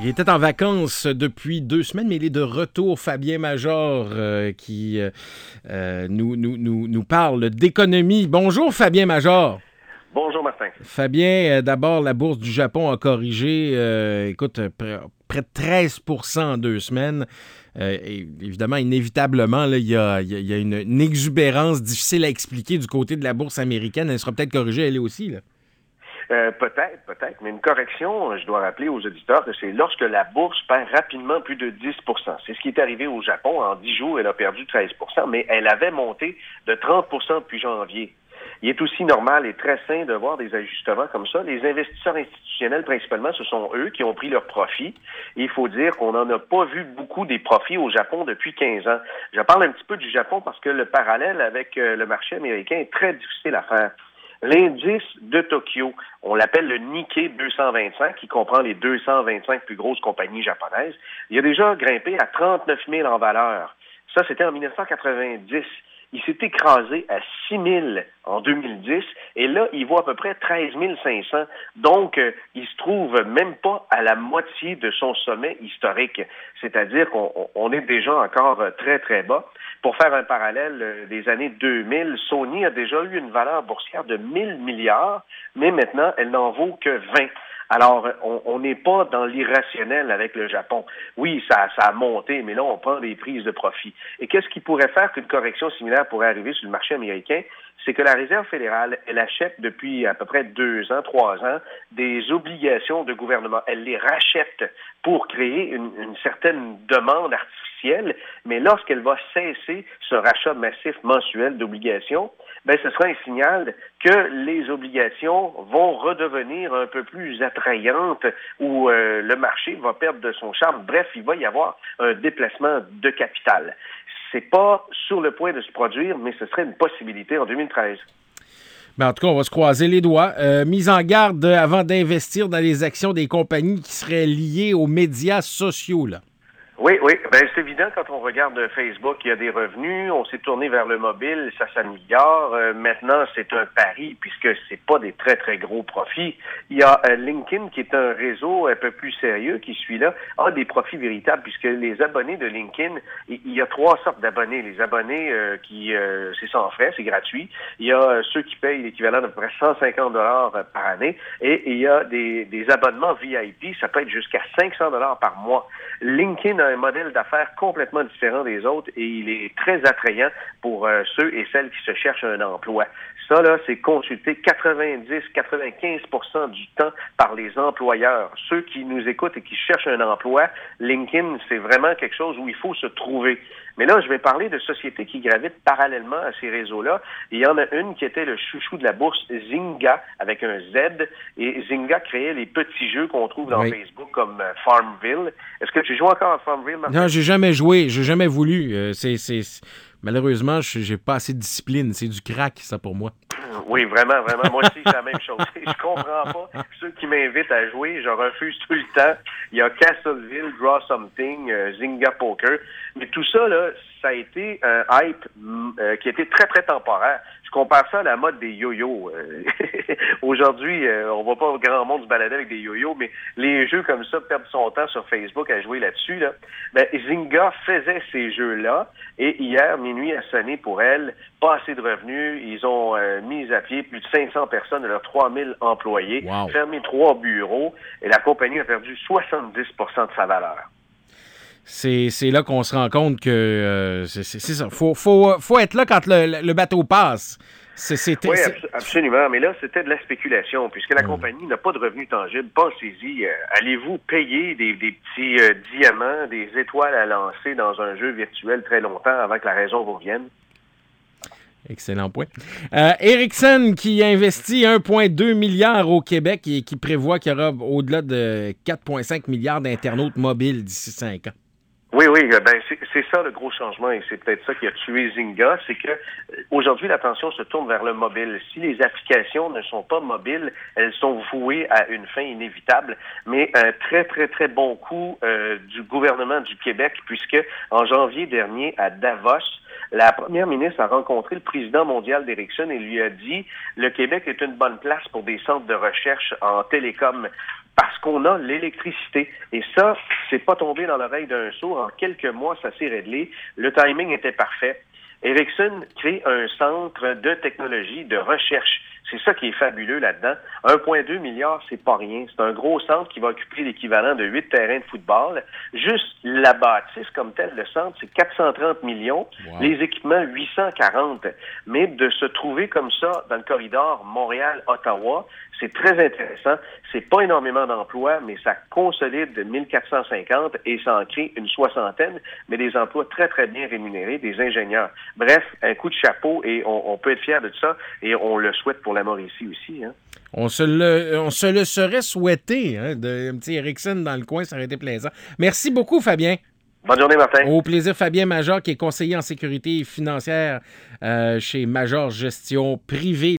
Il était en vacances depuis deux semaines, mais il est de retour, Fabien Major, euh, qui euh, euh, nous, nous, nous, nous, parle d'économie. Bonjour, Fabien Major. Bonjour, Martin. Fabien, d'abord, la bourse du Japon a corrigé, écoute, près de 13 en deux semaines. Et évidemment, inévitablement, il y a, y a une, une, exubérance difficile à expliquer du côté de la bourse américaine. Elle sera peut-être corrigée, elle aussi. Là. Euh, peut-être, peut-être, mais une correction, je dois rappeler aux auditeurs que c'est lorsque la bourse perd rapidement plus de 10% C'est ce qui est arrivé au Japon. En 10 jours, elle a perdu 13% mais elle avait monté de 30% depuis janvier. Il est aussi normal et très sain de voir des ajustements comme ça. Les investisseurs institutionnels, principalement, ce sont eux qui ont pris leurs profits. il faut dire qu'on n'en a pas vu beaucoup des profits au Japon depuis 15 ans. Je parle un petit peu du Japon parce que le parallèle avec euh, le marché américain est très difficile à faire. L'indice de Tokyo, on l'appelle le Nikkei 225, qui comprend les 225 plus grosses compagnies japonaises, il a déjà grimpé à 39 000 en valeur. Ça, c'était en 1990. Il s'est écrasé à 6 000 en 2010 et là, il vaut à peu près 13 500. Donc, euh, il se trouve même pas à la moitié de son sommet historique. C'est-à-dire qu'on est déjà encore très, très bas. Pour faire un parallèle euh, des années 2000, Sony a déjà eu une valeur boursière de 1000 milliards, mais maintenant, elle n'en vaut que 20. Alors, on n'est pas dans l'irrationnel avec le Japon. Oui, ça, a monté, mais là, on prend des prises de profit. Et qu'est-ce qui pourrait faire qu'une correction similaire pourrait arriver sur le marché américain? C'est que la Réserve fédérale, elle achète depuis à peu près deux ans, trois ans, des obligations de gouvernement. Elle les rachète pour créer une, certaine demande artificielle, mais lorsqu'elle va cesser ce rachat massif mensuel d'obligations, ben, ce sera un signal que les obligations vont redevenir un peu plus attrayantes ou euh, le marché va perdre de son charme. Bref, il va y avoir un déplacement de capital. C'est pas sur le point de se produire, mais ce serait une possibilité en 2013. Ben en tout cas, on va se croiser les doigts. Euh, mise en garde avant d'investir dans les actions des compagnies qui seraient liées aux médias sociaux. Là. Oui, oui. Ben, c'est évident quand on regarde Facebook, il y a des revenus. On s'est tourné vers le mobile, ça s'améliore. Euh, maintenant, c'est un pari puisque c'est pas des très, très gros profits. Il y a euh, LinkedIn qui est un réseau un peu plus sérieux qui suit là, a des profits véritables puisque les abonnés de LinkedIn, il y a trois sortes d'abonnés. Les abonnés euh, qui, c'est sans frais, c'est gratuit. Il y a ceux qui payent l'équivalent d'à peu près 150 dollars par année et, il y a des, des abonnements VIP, ça peut être jusqu'à 500 dollars par mois. LinkedIn un modèle d'affaires complètement différent des autres et il est très attrayant pour euh, ceux et celles qui se cherchent un emploi. Ça, là, c'est consulté 90-95% du temps par les employeurs. Ceux qui nous écoutent et qui cherchent un emploi, LinkedIn, c'est vraiment quelque chose où il faut se trouver. Mais là, je vais parler de sociétés qui gravitent parallèlement à ces réseaux-là. Il y en a une qui était le chouchou de la bourse, Zynga, avec un Z. Et Zynga créait les petits jeux qu'on trouve dans Facebook comme euh, Farmville. Est-ce que tu joues encore à Farmville, Martin? Non, j'ai jamais joué. J'ai jamais voulu. Euh, c'est, c'est... Malheureusement, j'ai pas assez de discipline. C'est du crack, ça, pour moi. Oui, vraiment, vraiment. Moi aussi, c'est la même chose. Je comprends pas. Ceux qui m'invitent à jouer, je refuse tout le temps. Il y a Castleville, Draw Something, euh, Zynga Poker. Mais tout ça, là, ça a été un hype euh, qui été très, très temporaire compare ça à la mode des yo-yo. Euh, aujourd'hui, on voit pas grand monde se balader avec des yo-yo, mais les jeux comme ça perdent son temps sur Facebook à jouer là-dessus. Là. Ben, Zynga faisait ces jeux-là et hier, minuit a sonné pour elle, pas assez de revenus. Ils ont mis à pied plus de 500 personnes de leurs 3000 employés, fermé trois bureaux et la compagnie a perdu 70 de sa valeur c'est là qu'on se rend compte que euh, c'est ça. Faut, faut, faut être là quand le, bateau passe. oui, absolument. Mais là, c'était de la spéculation, puisque la compagnie n'a pas de revenus tangibles. Pensez-y. Euh, allez-vous payer des, petits euh, diamants, des étoiles à lancer dans un jeu virtuel très longtemps avant que la raison vous revienne? Excellent point. Ericsson qui investit 1,2 milliard au Québec et qui prévoit qu'il y aura au-delà de 4,5 milliards d'internautes mobiles d'ici 5 ans. Oui, oui, euh, ben c'est ça le gros changement et c'est peut-être ça qui a tué Zynga, c'est que euh, aujourd'hui l'attention se tourne vers le mobile. Si les applications ne sont pas mobiles, elles sont vouées à une fin inévitable. Mais un très très très bon coup euh, du gouvernement du Québec, puisque en janvier dernier à Davos, la première ministre a rencontré le président mondial d'Ericsson et lui a dit le Québec est une bonne place pour des centres de recherche en télécom parce qu'on a l'électricité. Et ça, c'est pas tombé dans l'oreille d'un sourd. En quelques mois, ça s'est réglé. Le timing était parfait. Ericsson crée un centre de technologie, de recherche. C'est ça qui est fabuleux là-dedans. 1,2 milliard, c'est pas rien. C'est un gros centre qui va occuper l'équivalent de 8 terrains de football. Juste la bâtisse comme telle, le centre, c'est 430 millions. Les équipements, 840. Mais de se trouver comme ça dans le corridor Montréal-Ottawa, c'est très intéressant. C'est pas énormément d'emplois, mais ça consolide 1450 et ça en crée une soixantaine, mais des emplois très, très bien rémunérés, des ingénieurs. Bref, un coup de chapeau et on, peut être fier de ça et on le souhaite pour la Mauricie aussi. Hein. On se, le, on se le serait souhaité, hein, de un petit Ericsson dans le coin, ça aurait été plaisant. Merci beaucoup, Fabien. Bonne journée, Martin. Au plaisir, Fabien Major, qui est conseiller en sécurité financière euh, chez Major Gestion Privée.